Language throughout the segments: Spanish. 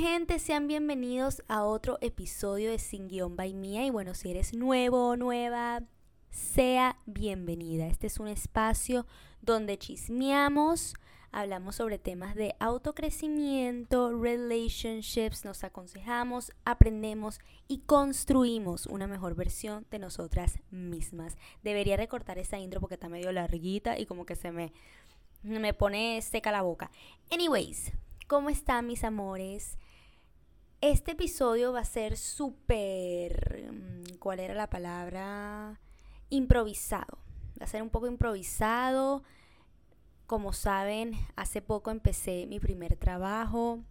gente, sean bienvenidos a otro episodio de Sin Guión by Mía. Y bueno, si eres nuevo o nueva, sea bienvenida. Este es un espacio donde chismeamos, hablamos sobre temas de autocrecimiento, relationships, nos aconsejamos, aprendemos y construimos una mejor versión de nosotras mismas. Debería recortar esa intro porque está medio larguita y como que se me, me pone seca la boca. Anyways, ¿cómo están mis amores? Este episodio va a ser súper... Mm, ¿Cuál era la palabra? Improvisado. Va a ser un poco improvisado como saben, hace poco empecé mi primer trabajo,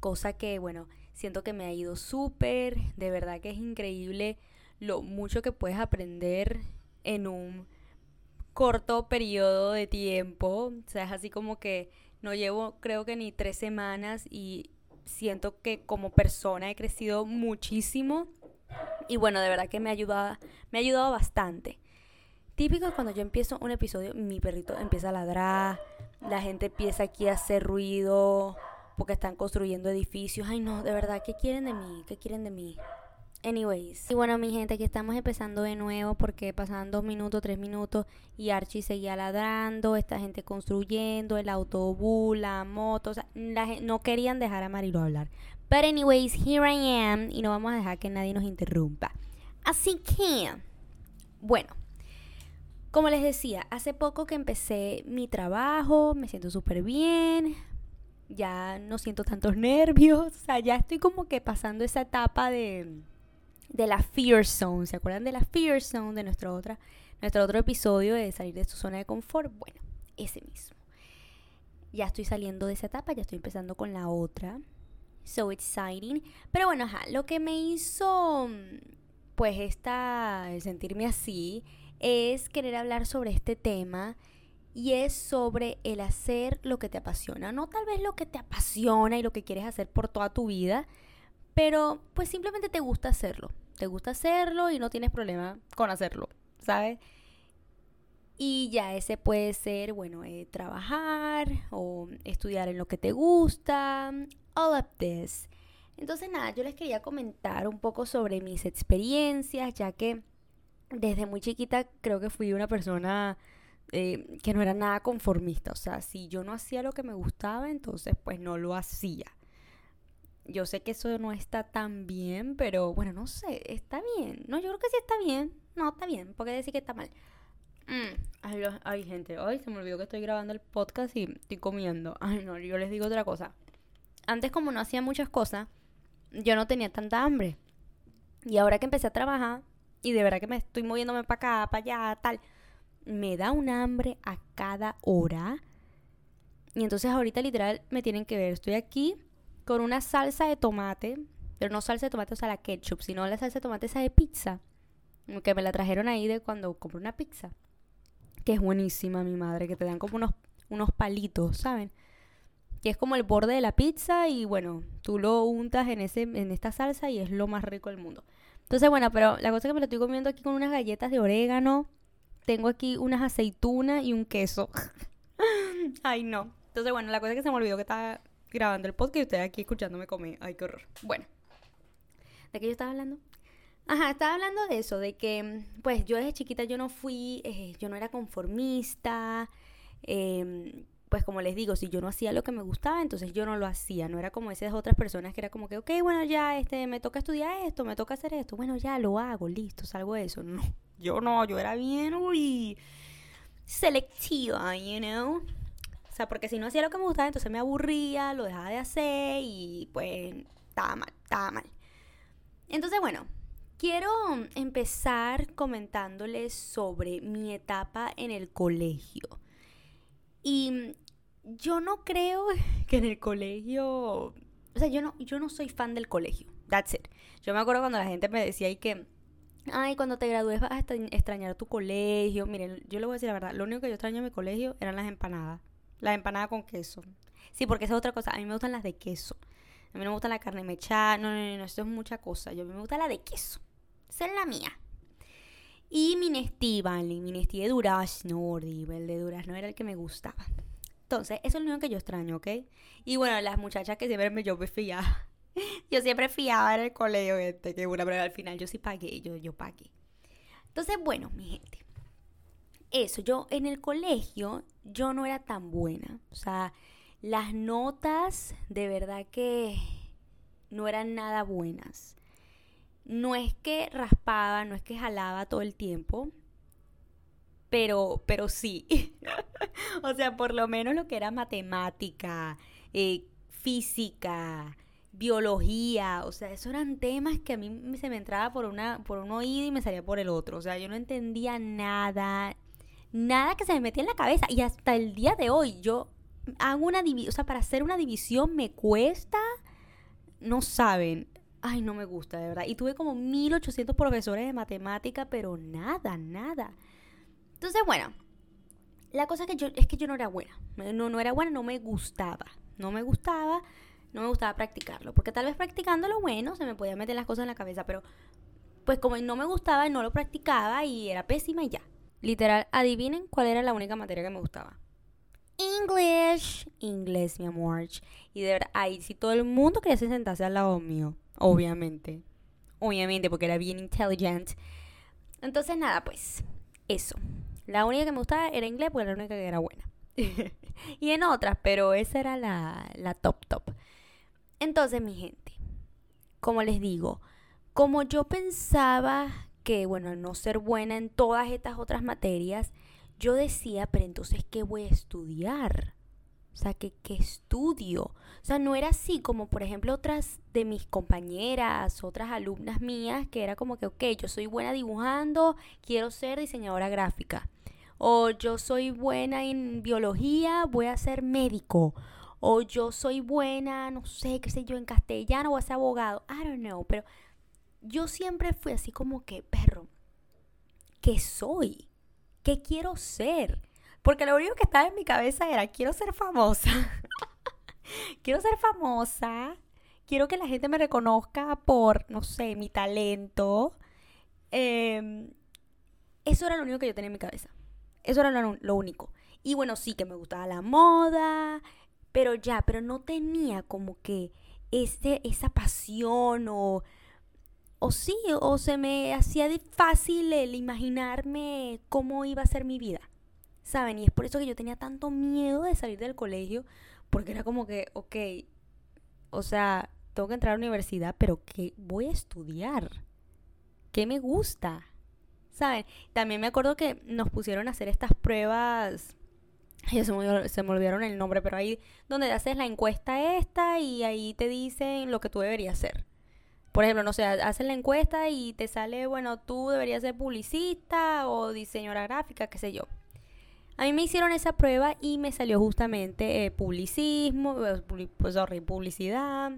cosa que, bueno, siento que me ha ido súper, de verdad que es increíble lo mucho que puedes aprender en un corto periodo de tiempo. O sea, es así como que no llevo creo que ni tres semanas y siento que como persona he crecido muchísimo. Y bueno, de verdad que me ha ayudado, me ha ayudado bastante. Típico cuando yo empiezo un episodio, mi perrito empieza a ladrar, la gente empieza aquí a hacer ruido porque están construyendo edificios. Ay, no, de verdad, ¿qué quieren de mí? ¿Qué quieren de mí? Anyways. Y bueno, mi gente, aquí estamos empezando de nuevo porque pasaban dos minutos, tres minutos y Archie seguía ladrando, esta gente construyendo, el autobús, la moto, o sea, no querían dejar a Marilo hablar. But anyways, here I am y no vamos a dejar que nadie nos interrumpa. Así que, bueno, como les decía, hace poco que empecé mi trabajo, me siento súper bien, ya no siento tantos nervios, o sea, ya estoy como que pasando esa etapa de, de la fear zone, ¿se acuerdan de la fear zone de nuestro, otra, nuestro otro episodio de salir de su zona de confort? Bueno, ese mismo. Ya estoy saliendo de esa etapa, ya estoy empezando con la otra. So exciting. Pero bueno, ajá, lo que me hizo pues esta, el sentirme así es querer hablar sobre este tema y es sobre el hacer lo que te apasiona. No tal vez lo que te apasiona y lo que quieres hacer por toda tu vida, pero pues simplemente te gusta hacerlo. Te gusta hacerlo y no tienes problema con hacerlo, ¿sabes? Y ya ese puede ser, bueno, eh, trabajar o estudiar en lo que te gusta, all of this. Entonces nada, yo les quería comentar un poco sobre mis experiencias, ya que desde muy chiquita creo que fui una persona eh, que no era nada conformista. O sea, si yo no hacía lo que me gustaba, entonces pues no lo hacía. Yo sé que eso no está tan bien, pero bueno, no sé, está bien. No, yo creo que sí está bien. No, está bien, porque decir que está mal. Mm, ay, gente, ay, se me olvidó que estoy grabando el podcast y estoy comiendo. Ay, no, yo les digo otra cosa. Antes como no hacía muchas cosas, yo no tenía tanta hambre. Y ahora que empecé a trabajar, y de verdad que me estoy moviéndome para acá, para allá, tal, me da un hambre a cada hora. Y entonces ahorita literal me tienen que ver, estoy aquí con una salsa de tomate, pero no salsa de tomate, o sea, la ketchup, sino la salsa de tomate esa de pizza, que me la trajeron ahí de cuando compré una pizza, que es buenísima mi madre, que te dan como unos, unos palitos, ¿saben? Que es como el borde de la pizza y bueno, tú lo untas en, ese, en esta salsa y es lo más rico del mundo. Entonces, bueno, pero la cosa que me lo estoy comiendo aquí con unas galletas de orégano. Tengo aquí unas aceitunas y un queso. Ay, no. Entonces, bueno, la cosa es que se me olvidó que estaba grabando el podcast y ustedes aquí escuchándome comer. Ay, qué horror. Bueno, ¿de qué yo estaba hablando? Ajá, estaba hablando de eso, de que, pues, yo desde chiquita yo no fui, eh, yo no era conformista. Eh, pues como les digo, si yo no hacía lo que me gustaba, entonces yo no lo hacía. No era como esas otras personas que era como que, ok, bueno, ya, este, me toca estudiar esto, me toca hacer esto, bueno, ya lo hago, listo, salgo de eso. No, yo no, yo era bien, uy, selectiva, you know. O sea, porque si no hacía lo que me gustaba, entonces me aburría, lo dejaba de hacer y pues estaba mal, estaba mal. Entonces, bueno, quiero empezar comentándoles sobre mi etapa en el colegio. Y yo no creo que en el colegio, o sea, yo no, yo no soy fan del colegio. That's it. Yo me acuerdo cuando la gente me decía y que, ay, cuando te gradúes vas a extrañar tu colegio. Miren, yo le voy a decir la verdad, lo único que yo extraño en mi colegio eran las empanadas. Las empanadas con queso. Sí, porque esa es otra cosa. A mí me gustan las de queso. A mí no me gusta la carne mechada. No, no, no, no, eso es mucha cosa. Yo a mí me gusta la de queso. Esa es la mía. Y mi Nestí, vale, mi Nestí de durazno, horrible. El de durazno era el que me gustaba. Entonces, eso es lo único que yo extraño, ¿ok? Y bueno, las muchachas que siempre me yo yo siempre fiaba en el colegio, este, que una, pero al final yo sí pagué, yo, yo pagué. Entonces, bueno, mi gente, eso, yo en el colegio, yo no era tan buena. O sea, las notas de verdad que no eran nada buenas. No es que raspaba, no es que jalaba todo el tiempo, pero, pero sí. o sea, por lo menos lo que era matemática, eh, física, biología, o sea, esos eran temas que a mí se me entraba por, una, por un oído y me salía por el otro. O sea, yo no entendía nada, nada que se me metía en la cabeza. Y hasta el día de hoy yo hago una división, o sea, para hacer una división me cuesta, no saben. Ay, no me gusta, de verdad. Y tuve como 1800 profesores de matemática, pero nada, nada. Entonces, bueno, la cosa que yo, es que yo no era buena. No, no era buena, no me gustaba. No me gustaba, no me gustaba practicarlo. Porque tal vez practicando lo bueno se me podía meter las cosas en la cabeza, pero pues como no me gustaba, no lo practicaba y era pésima y ya. Literal, adivinen cuál era la única materia que me gustaba. English. Inglés, mi amor. Y de verdad, ahí sí todo el mundo quería sentarse al lado mío. Obviamente. Obviamente, porque era bien intelligent. Entonces, nada, pues, eso. La única que me gustaba era inglés porque era la única que era buena. y en otras, pero esa era la, la top top. Entonces, mi gente, como les digo, como yo pensaba que, bueno, al no ser buena en todas estas otras materias, yo decía, pero entonces, ¿qué voy a estudiar? O sea, ¿qué, ¿qué, estudio? O sea, no era así como, por ejemplo, otras de mis compañeras, otras alumnas mías, que era como que, ok, yo soy buena dibujando, quiero ser diseñadora gráfica. O yo soy buena en biología, voy a ser médico. O yo soy buena, no sé, qué sé yo, en castellano, voy a ser abogado. I don't know, pero yo siempre fui así como que, perro, ¿qué soy? ¿Qué quiero ser? Porque lo único que estaba en mi cabeza era, quiero ser famosa. quiero ser famosa. Quiero que la gente me reconozca por, no sé, mi talento. Em, eso era lo único que yo tenía en mi cabeza. Eso era lo, lo único. Y bueno, sí que me gustaba la moda, pero ya, pero no tenía como que ese, esa pasión o o sí, o se me hacía fácil el imaginarme cómo iba a ser mi vida. ¿Saben? Y es por eso que yo tenía tanto miedo de salir del colegio, porque era como que, ok, o sea, tengo que entrar a la universidad, pero ¿qué voy a estudiar? ¿Qué me gusta? ¿Saben? También me acuerdo que nos pusieron a hacer estas pruebas, ya se me, se me olvidaron el nombre, pero ahí donde haces la encuesta esta y ahí te dicen lo que tú deberías hacer. Por ejemplo, no sé, haces la encuesta y te sale, bueno, tú deberías ser publicista o diseñadora gráfica, qué sé yo. A mí me hicieron esa prueba y me salió justamente eh, publicismo, eh, pues, sorry, publicidad,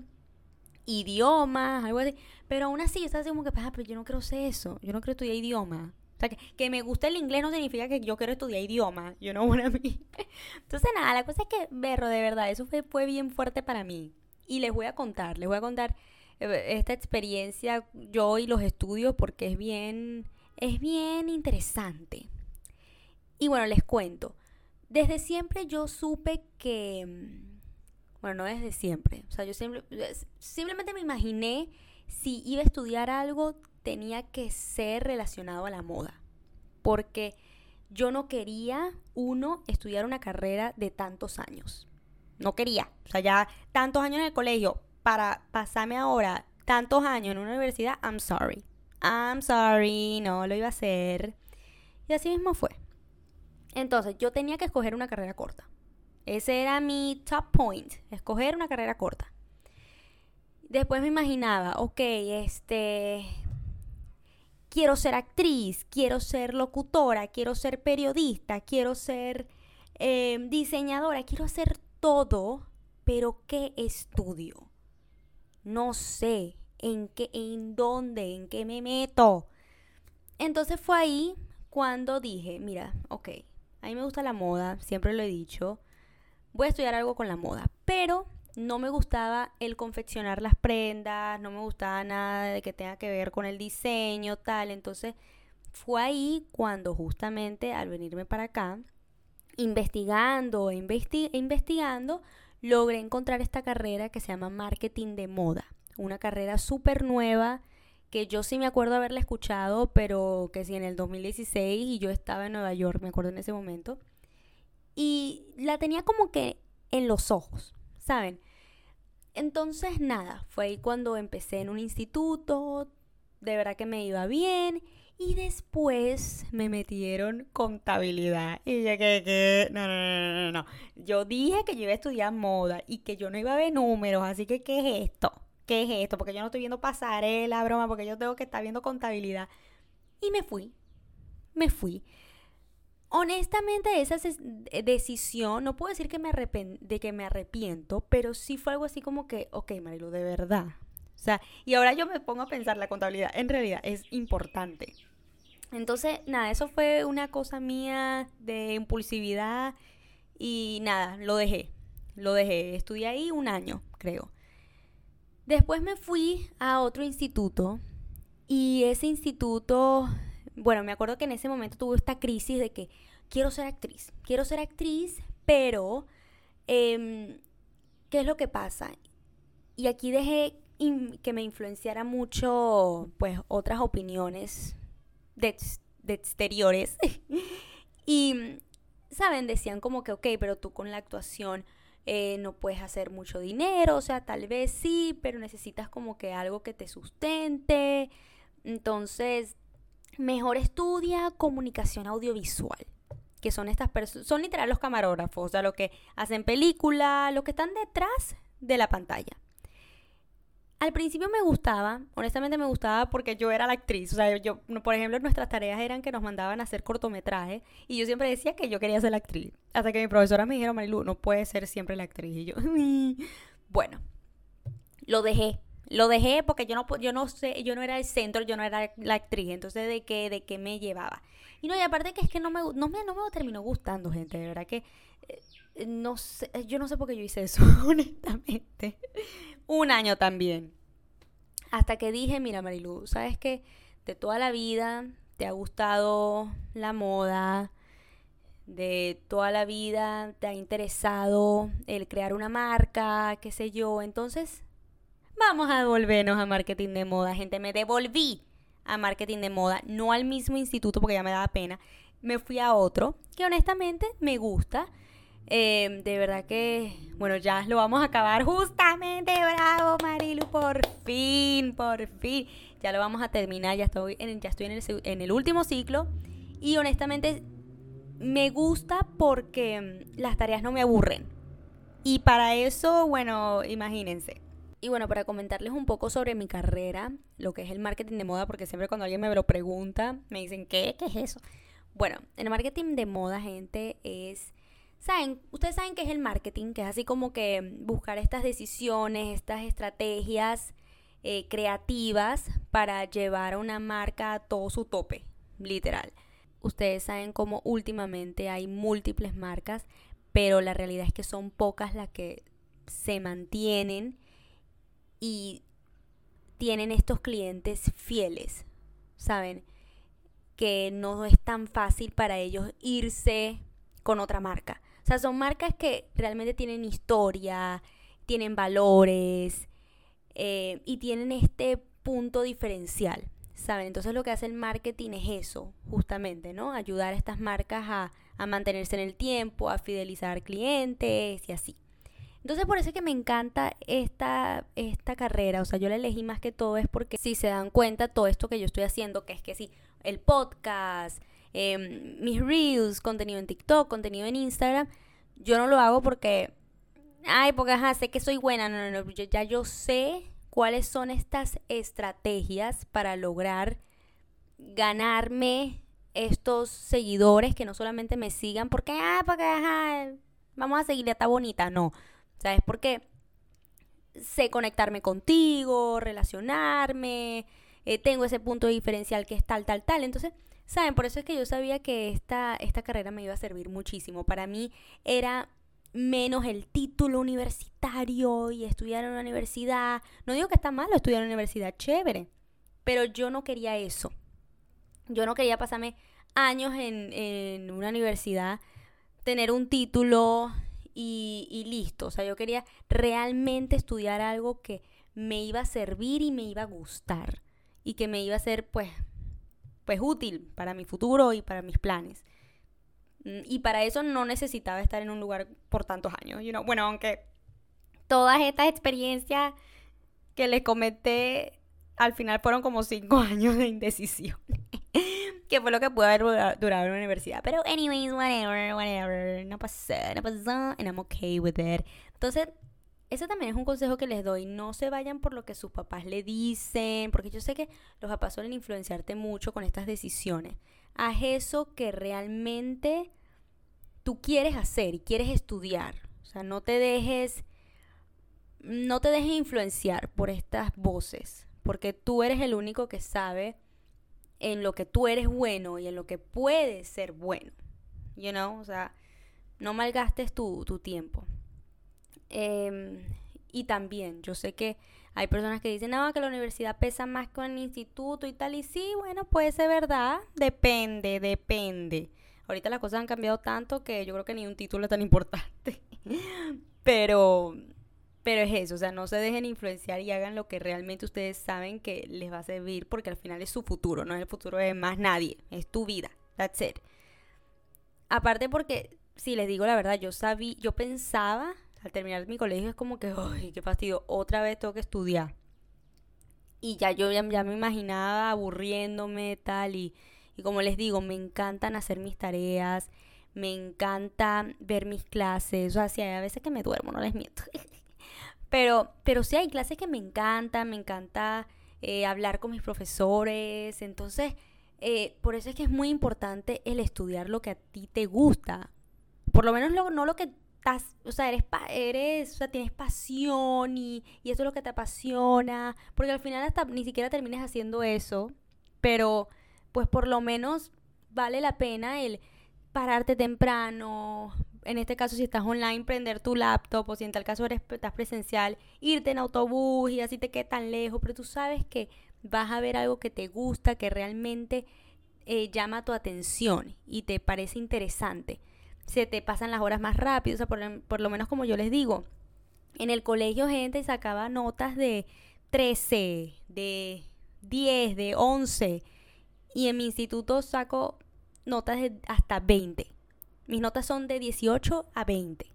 idiomas, algo así. Pero aún así, yo estaba así como que, ah, pero yo no quiero ser eso, yo no quiero estudiar idiomas. O sea, que, que, me guste el inglés no significa que yo quiero estudiar idiomas, yo no, a mí. Entonces, nada, la cosa es que, berro, de verdad, eso fue, fue bien fuerte para mí. Y les voy a contar, les voy a contar esta experiencia yo y los estudios porque es bien, es bien interesante. Y bueno, les cuento. Desde siempre yo supe que, mm, bueno, no desde siempre, o sea, yo siempre, simplemente me imaginé si iba a estudiar algo tenía que ser relacionado a la moda. Porque yo no quería, uno, estudiar una carrera de tantos años. No quería. O sea, ya tantos años en el colegio, para pasarme ahora tantos años en una universidad, I'm sorry. I'm sorry, no lo iba a hacer. Y así mismo fue. Entonces, yo tenía que escoger una carrera corta. Ese era mi top point, escoger una carrera corta. Después me imaginaba, ok, este, quiero ser actriz, quiero ser locutora, quiero ser periodista, quiero ser eh, diseñadora, quiero hacer todo, pero ¿qué estudio? No sé en qué, en dónde, en qué me meto. Entonces fue ahí cuando dije, mira, ok, a mí me gusta la moda, siempre lo he dicho, voy a estudiar algo con la moda, pero no me gustaba el confeccionar las prendas, no me gustaba nada de que tenga que ver con el diseño, tal. Entonces fue ahí cuando justamente al venirme para acá, investigando e investigando, logré encontrar esta carrera que se llama marketing de moda. una carrera súper nueva que yo sí me acuerdo haberla escuchado, pero que sí en el 2016 y yo estaba en Nueva York, me acuerdo en ese momento. Y la tenía como que en los ojos, ¿saben? Entonces, nada, fue ahí cuando empecé en un instituto, de verdad que me iba bien. Y después me metieron contabilidad. Y yo que, no, no, no, no, no. Yo dije que yo iba a estudiar moda y que yo no iba a ver números, así que ¿qué es esto? ¿Qué es esto? Porque yo no estoy viendo pasarela, broma, porque yo tengo que estar viendo contabilidad. Y me fui. Me fui. Honestamente, esa decisión, no puedo decir que me de que me arrepiento, pero sí fue algo así como que, ok, Marilu, de verdad, sea, y ahora yo me pongo a pensar, la contabilidad en realidad es importante. Entonces, nada, eso fue una cosa mía de impulsividad y nada, lo dejé. Lo dejé. Estudié ahí un año, creo. Después me fui a otro instituto y ese instituto, bueno, me acuerdo que en ese momento tuve esta crisis de que quiero ser actriz, quiero ser actriz, pero em, ¿qué es lo que pasa? Y aquí dejé que me influenciara mucho, pues, otras opiniones de, exteriores. y, ¿saben? Decían como que, ok, pero tú con la actuación eh, no puedes hacer mucho dinero, o sea, tal vez sí, pero necesitas como que algo que te sustente. Entonces, mejor estudia comunicación audiovisual que son estas personas, son literal los camarógrafos, o sea, los que hacen película, los que están detrás de la pantalla. Al principio me gustaba, honestamente me gustaba porque yo era la actriz. O sea, yo, por ejemplo, nuestras tareas eran que nos mandaban a hacer cortometrajes y yo siempre decía que yo quería ser la actriz. Hasta que mi profesora me dijeron, Marilu, no puedes ser siempre la actriz. Y yo, bueno, lo dejé. Lo dejé porque yo no, yo no sé, yo no era el centro, yo no era la actriz. Entonces, ¿de qué, de qué me llevaba? Y no, y aparte que es que no me, no me, no me terminó gustando, gente. De verdad que eh, no sé, yo no sé por qué yo hice eso, honestamente un año también. Hasta que dije, mira Marilu, ¿sabes qué? De toda la vida te ha gustado la moda, de toda la vida te ha interesado el crear una marca, qué sé yo. Entonces, vamos a devolvernos a marketing de moda, gente. Me devolví a marketing de moda, no al mismo instituto porque ya me daba pena. Me fui a otro que honestamente me gusta Em, de verdad que, bueno, ya lo vamos a acabar justamente. Bravo, Marilu, por fin, por fin. Ya lo vamos a terminar, ya estoy en, ya estoy en el, en el último ciclo. Y honestamente, me gusta porque mm, las tareas no me aburren. Y para eso, bueno, imagínense. Y bueno, para comentarles un poco sobre mi carrera, lo que es el marketing de moda, porque siempre cuando alguien me lo pregunta, me dicen, ¿qué? ¿Qué es eso? Bueno, el marketing de moda, gente, es Saben, ustedes saben qué es el marketing, que es así como que buscar estas decisiones, estas estrategias eh, creativas para llevar a una marca a todo su tope, literal. Ustedes saben cómo últimamente hay múltiples marcas, pero la realidad es que son pocas las que se mantienen y tienen estos clientes fieles, ¿saben? Que no es tan fácil para ellos irse con otra marca. O sea, son marcas que realmente tienen historia, tienen valores eh, y tienen este punto diferencial, ¿saben? Entonces lo que hace el marketing es eso, justamente, ¿no? Ayudar a estas marcas a, a mantenerse en el tiempo, a fidelizar clientes y así. Entonces por eso es que me encanta esta, esta carrera, o sea, yo la elegí más que todo es porque si se dan cuenta todo esto que yo estoy haciendo, que es que sí, el podcast, Em, mis reels, contenido en TikTok, contenido en Instagram, yo no lo hago porque, ay, porque ajá, sé que soy buena, no, no, no, ya yo sé cuáles son estas estrategias para lograr ganarme estos seguidores que no solamente me sigan porque, ah, porque, ajá, vamos a seguir, está bonita, no, ¿sabes? Porque sé conectarme contigo, relacionarme, eh, tengo ese punto diferencial que es tal, tal, tal, entonces Saben, por eso es que yo sabía que esta, esta carrera me iba a servir muchísimo. Para mí era menos el título universitario y estudiar en una universidad. No digo que está malo estudiar en una universidad, chévere, pero yo no quería eso. Yo no quería pasarme años en, en una universidad, tener un título y, y listo. O sea, yo quería realmente estudiar algo que me iba a servir y me iba a gustar y que me iba a ser pues pues útil para mi futuro y para mis planes. Mm, y para eso no necesitaba estar en un lugar por tantos años. You know? Bueno, aunque todas estas experiencias que les comenté al final fueron como cinco años de indecisión. que fue lo que pudo haber durado en la universidad. Pero anyways, whatever, whatever. No pasó, no pasó. And I'm okay with it. Entonces, ese también es un consejo que les doy. No se vayan por lo que sus papás le dicen. Porque yo sé que los papás suelen influenciarte mucho con estas decisiones. Haz eso que realmente tú quieres hacer y quieres estudiar. O sea, no te dejes. No te dejes influenciar por estas voces porque tú eres el único que sabe en lo que tú eres bueno y en lo que puedes ser bueno. You know, o sea, no malgastes tu, tu tiempo. Em, y también, yo sé que hay personas que dicen, no, que la universidad pesa más que el instituto y tal. Y sí, bueno, puede ser verdad. Depende, depende. Ahorita las cosas han cambiado tanto que yo creo que ni un título es tan importante. Pero pero es eso, o sea, no se dejen influenciar y hagan lo que realmente ustedes saben que les va a servir porque al final es su futuro, no es el futuro de más nadie, es tu vida. That's it. Aparte porque, si les digo la verdad, yo sabía, yo pensaba, al terminar mi colegio es como que, ay, qué fastidio, otra vez tengo que estudiar. Y ya yo ya, me imaginaba aburriéndome tal y, y como les digo, me encantan hacer mis tareas, me encanta ver mis clases, o sea, a veces que me duermo, no les miento. Pero, pero sí hay clases que me encantan, me encanta eh, hablar con mis profesores. Entonces, eh, por eso es que es muy importante el estudiar lo que a ti te gusta. Por lo menos no lo que estás, o sea, eres, eres, o sea, tienes pasión y, y eso es lo que te apasiona. Porque al final hasta ni siquiera termines haciendo eso. Pero, pues por lo menos vale la pena el pararte temprano, en este caso si estás online, prender tu laptop o si en tal caso eres, estás presencial, irte en autobús y así te quede tan lejos, pero tú sabes que vas a ver algo que te gusta, que realmente eh, llama tu atención y te parece interesante. Se te pasan las horas más rápido, o sea, por, por lo menos como yo les digo, en el colegio gente sacaba notas de 13, de 10, de 11 y en mi instituto saco notas de hasta 20. Mis notas son de 18 a 20.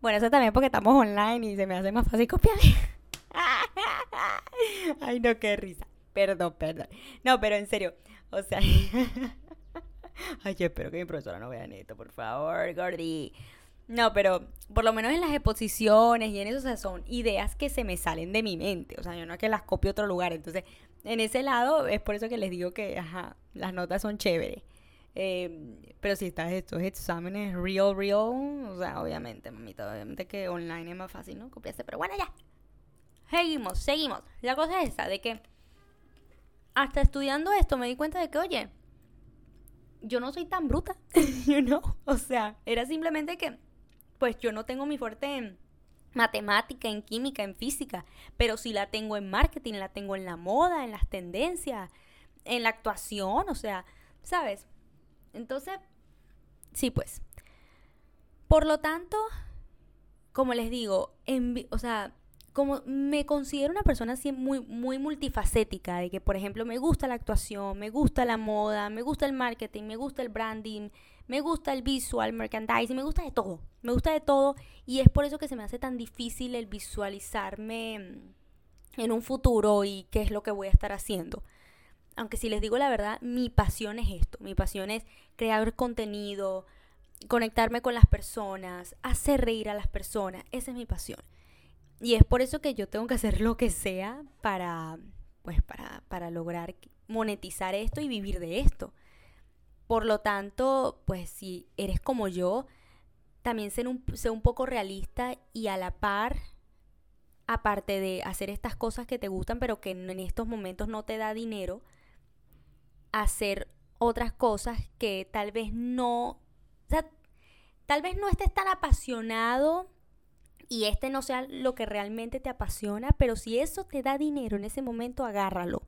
Bueno, eso también porque estamos online y se me hace más fácil copiar. Ay, no, qué risa. Perdón, perdón. No, pero en serio. O sea. Ay, yo espero que mi profesora no vea esto, por favor, Gordy. No, pero por lo menos en las exposiciones y en eso, o sea, son ideas que se me salen de mi mente. O sea, yo no es que las copio a otro lugar. Entonces, en ese lado, es por eso que les digo que, ajá, las notas son chéveres. Em, pero si estás estos exámenes real, real, o sea, obviamente, mamita, obviamente que online es más fácil, ¿no? Copiarse, pero bueno, ya. Seguimos, seguimos. La cosa es esa, de que hasta estudiando esto me di cuenta de que, oye, yo no soy tan bruta, you know? O sea, era simplemente que, pues yo no tengo mi fuerte en matemática, en química, en física, pero sí la tengo en marketing, la tengo en la moda, en las tendencias, en la actuación, o sea, ¿sabes? Entonces, sí, pues. Por lo tanto, como les digo, o sea, como me considero una persona así muy, muy multifacética, de que, por ejemplo, me gusta la actuación, me gusta la moda, me gusta el marketing, me gusta el branding, me gusta el visual merchandising, me gusta de todo, me gusta de todo, y es por eso que se me hace tan difícil el visualizarme en un futuro y qué es lo que voy a estar haciendo aunque si les digo la verdad, mi pasión es esto. Mi pasión es crear contenido, conectarme con las personas, hacer reír a las personas. Esa es mi pasión. Y es por eso que yo tengo que hacer lo que sea para, pues, para, para lograr monetizar esto y vivir de esto. Por lo tanto, pues si eres como yo, también sé un, sé un poco realista y a la par, aparte de hacer estas cosas que te gustan, pero que en estos momentos no te da dinero, hacer otras cosas que tal vez no, o tal vez no estés tan apasionado y este no sea lo que realmente te apasiona, pero si eso te da dinero en ese momento, agárralo,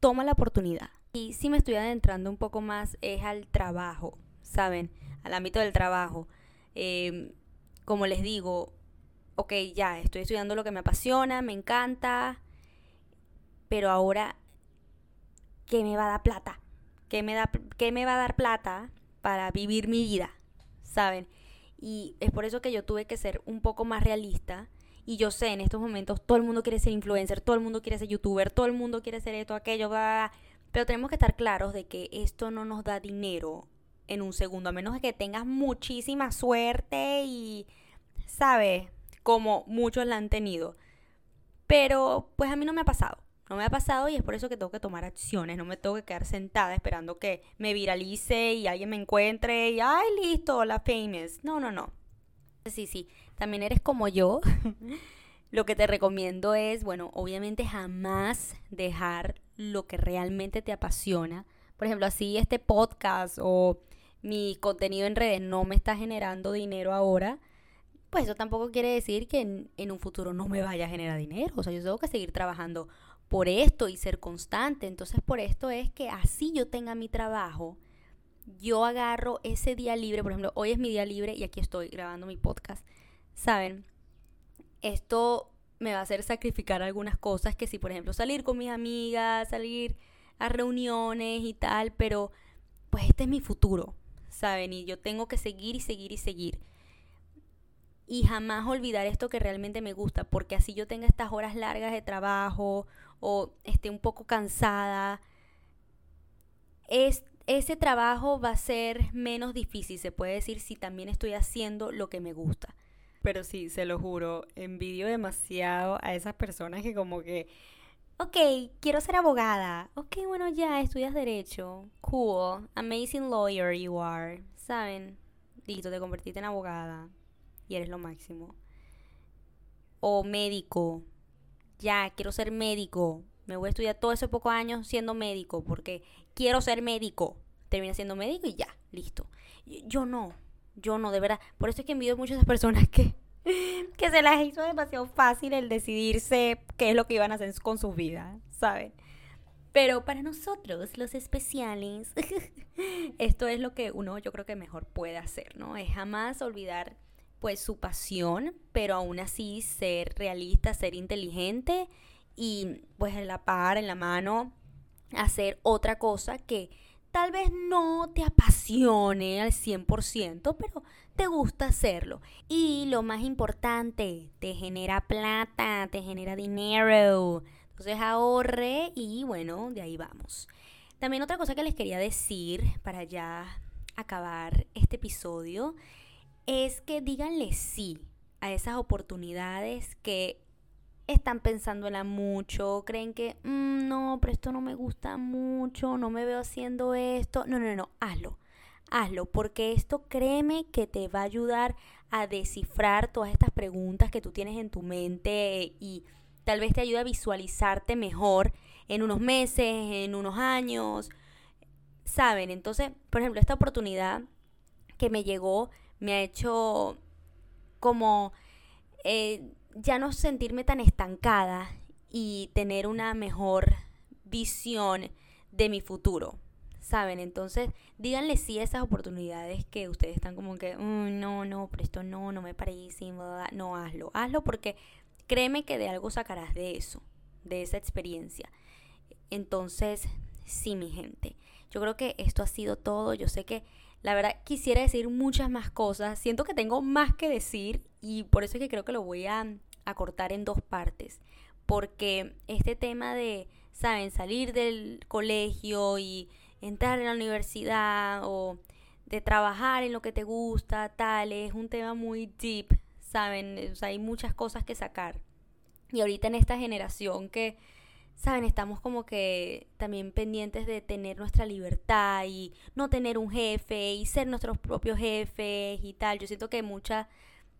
toma la oportunidad. Y si me estoy adentrando un poco más es al trabajo, ¿saben? Al ámbito del trabajo. Em, como les digo, ok, ya, estoy estudiando lo que me apasiona, me encanta, pero ahora, ¿qué me va a dar plata? ¿Qué me, da, qué me va a dar plata para vivir mi vida? ¿Saben? Y es por eso que yo tuve que ser un poco más realista. Y yo sé, en estos momentos todo el mundo quiere ser influencer, todo el mundo quiere ser youtuber, todo el mundo quiere ser esto, aquello, bla, pero tenemos que estar claros de que esto no nos da dinero en un segundo, a menos que tengas muchísima suerte y, ¿sabes? Como muchos la han tenido. Pero pues a mí no me ha pasado. No me ha pasado y es por eso que tengo que tomar acciones. No me tengo que quedar sentada esperando que me viralice y alguien me encuentre y, ay, listo, la famous. No, no, no. Sí, sí. También eres como yo. Lo que te recomiendo es, bueno, obviamente jamás dejar lo que realmente te apasiona. Por ejemplo, así este podcast o mi contenido en redes no me está generando dinero ahora, pues eso tampoco quiere decir que en, en, un futuro no me vaya a generar dinero. O sea, yo tengo que seguir trabajando por esto y ser constante. Entonces, por esto es que así yo tenga mi trabajo, yo agarro ese día libre. Por ejemplo, hoy es mi día libre y aquí estoy grabando mi podcast. ¿Saben? Esto me va a hacer sacrificar algunas cosas que si, por ejemplo, salir con mis amigas, salir a reuniones y tal, pero pues este es mi futuro. ¿saben? Y yo tengo que seguir y seguir y seguir. Y jamás olvidar esto que realmente me gusta, porque así yo tenga estas horas largas de trabajo o esté un poco cansada, es, ese trabajo va a ser menos difícil, se puede decir, si también estoy haciendo lo que me gusta. Pero sí, se lo juro, envidio demasiado a esas personas que como que ok, quiero ser abogada. Ok, bueno, ya, estudias derecho. Cool. Amazing lawyer you are. ¿Saben? Listo, te convertiste en abogada. Eres lo máximo. O médico. Ya, quiero ser médico. Me voy a estudiar todos esos pocos años siendo médico porque quiero ser médico. Termina siendo médico y ya, listo. Yo no, yo no, de verdad. Por eso es que envío muchas personas que que se les hizo demasiado fácil el decidirse qué es lo que iban a hacer con sus vidas, ¿saben? Pero para nosotros, los especiales, esto es lo que uno yo creo que mejor puede hacer, ¿no? Es jamás olvidar pues su pasión, pero aún así ser realista, ser inteligente y pues en la par, en la mano, hacer otra cosa que tal vez no te apasione al 100%, pero te gusta hacerlo. Y lo más importante, te genera plata, te genera dinero. Entonces ahorre y bueno, de ahí vamos. También otra cosa que les quería decir para ya acabar este episodio es que díganle sí a esas oportunidades que están pensándola mucho, creen que mm, no, pero esto no me gusta mucho, no me veo haciendo esto. No, no, no, hazlo hazlo, porque esto créeme que te va a ayudar a descifrar todas estas preguntas que tú tienes en tu mente y tal vez te ayude a visualizarte mejor en unos meses, en unos años, ¿saben? Entonces, por ejemplo, esta oportunidad que me llegó me ha hecho como eh, ya no sentirme tan estancada y tener una mejor visión de mi futuro. ¿saben? Entonces, díganle sí a esas oportunidades que ustedes están como que, no, no, pero esto no, no me parece, no, hazlo, hazlo porque créeme que de algo sacarás de eso, de esa experiencia. Entonces, sí, mi gente, yo creo que esto ha sido todo, yo sé que la verdad quisiera decir muchas más cosas, siento que tengo más que decir y por eso es que creo que lo voy a, a cortar en dos partes, porque este tema de, ¿saben? Salir del colegio y entrar en la universidad o de trabajar en lo que te gusta, tal, es un tema muy deep, ¿saben? O sea, hay muchas cosas que sacar. Y ahorita en esta generación que, ¿saben? Estamos como que también pendientes de tener nuestra libertad y no tener un jefe y ser nuestros propios jefes y tal. Yo siento que mucha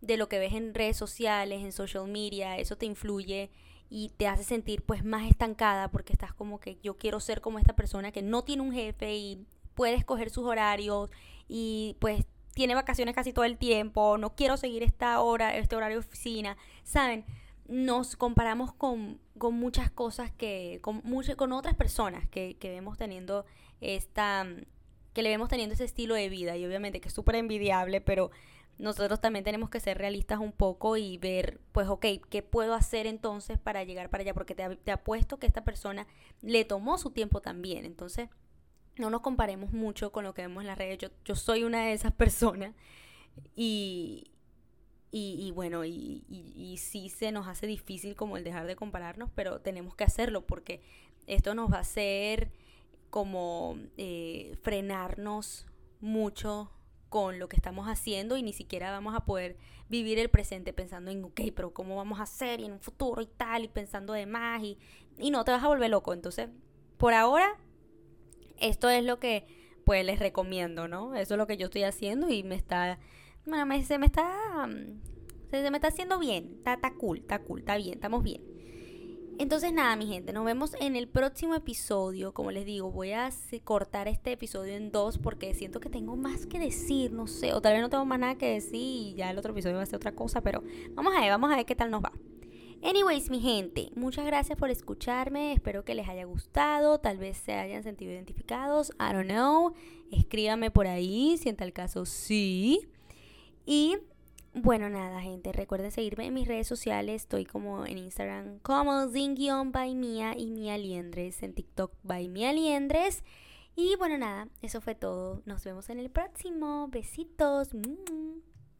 de lo que ves en redes sociales, en social media, eso te influye y te hace sentir pues más estancada porque estás como que yo quiero ser como esta persona que no tiene un jefe y puede escoger sus horarios y pues tiene vacaciones casi todo el tiempo, no quiero seguir esta hora, este horario de oficina, ¿saben? Nos comparamos con, con muchas cosas que, con, con otras personas que, que vemos teniendo esta, que le vemos teniendo ese estilo de vida y obviamente que es súper envidiable, pero nosotros también tenemos que ser realistas un poco y ver, pues, ok, ¿qué puedo hacer entonces para llegar para allá? Porque te, te apuesto que esta persona le tomó su tiempo también. Entonces, no nos comparemos mucho con lo que vemos en las redes. Yo, yo soy una de esas personas y, y, bueno, y, y, sí se nos hace difícil como el dejar de compararnos, pero tenemos que hacerlo porque esto nos va a hacer como eh, frenarnos mucho con lo que estamos haciendo y ni siquiera vamos a poder vivir el presente pensando en, ok, pero ¿cómo vamos a hacer? Y en un futuro y tal, y pensando de más, y, y no te vas a volver loco. Entonces, por ahora, esto es lo que pues les recomiendo, ¿no? Eso es lo que yo estoy haciendo y me está, bueno, me, se me está, se, me está haciendo bien, está, está cool, está cool, está bien, estamos bien. Entonces nada, mi gente, nos vemos en el próximo episodio. Como les digo, voy a cortar este episodio en dos porque siento que tengo más que decir, no sé, o tal vez no tengo más nada que decir y ya el otro episodio va a ser otra cosa, pero vamos a ver, vamos a ver qué tal nos va. Anyways, mi gente, muchas gracias por escucharme. Espero que les haya gustado. Tal vez se hayan sentido identificados. I don't know. Escríbame por ahí si en tal caso sí. Y bueno, nada, gente. Recuerden seguirme en mis redes sociales. Estoy como en Instagram como zing by Mia y Mia Liendres. En TikTok by Mia Liendres. Y bueno, nada, eso fue todo. Nos vemos en el próximo. Besitos.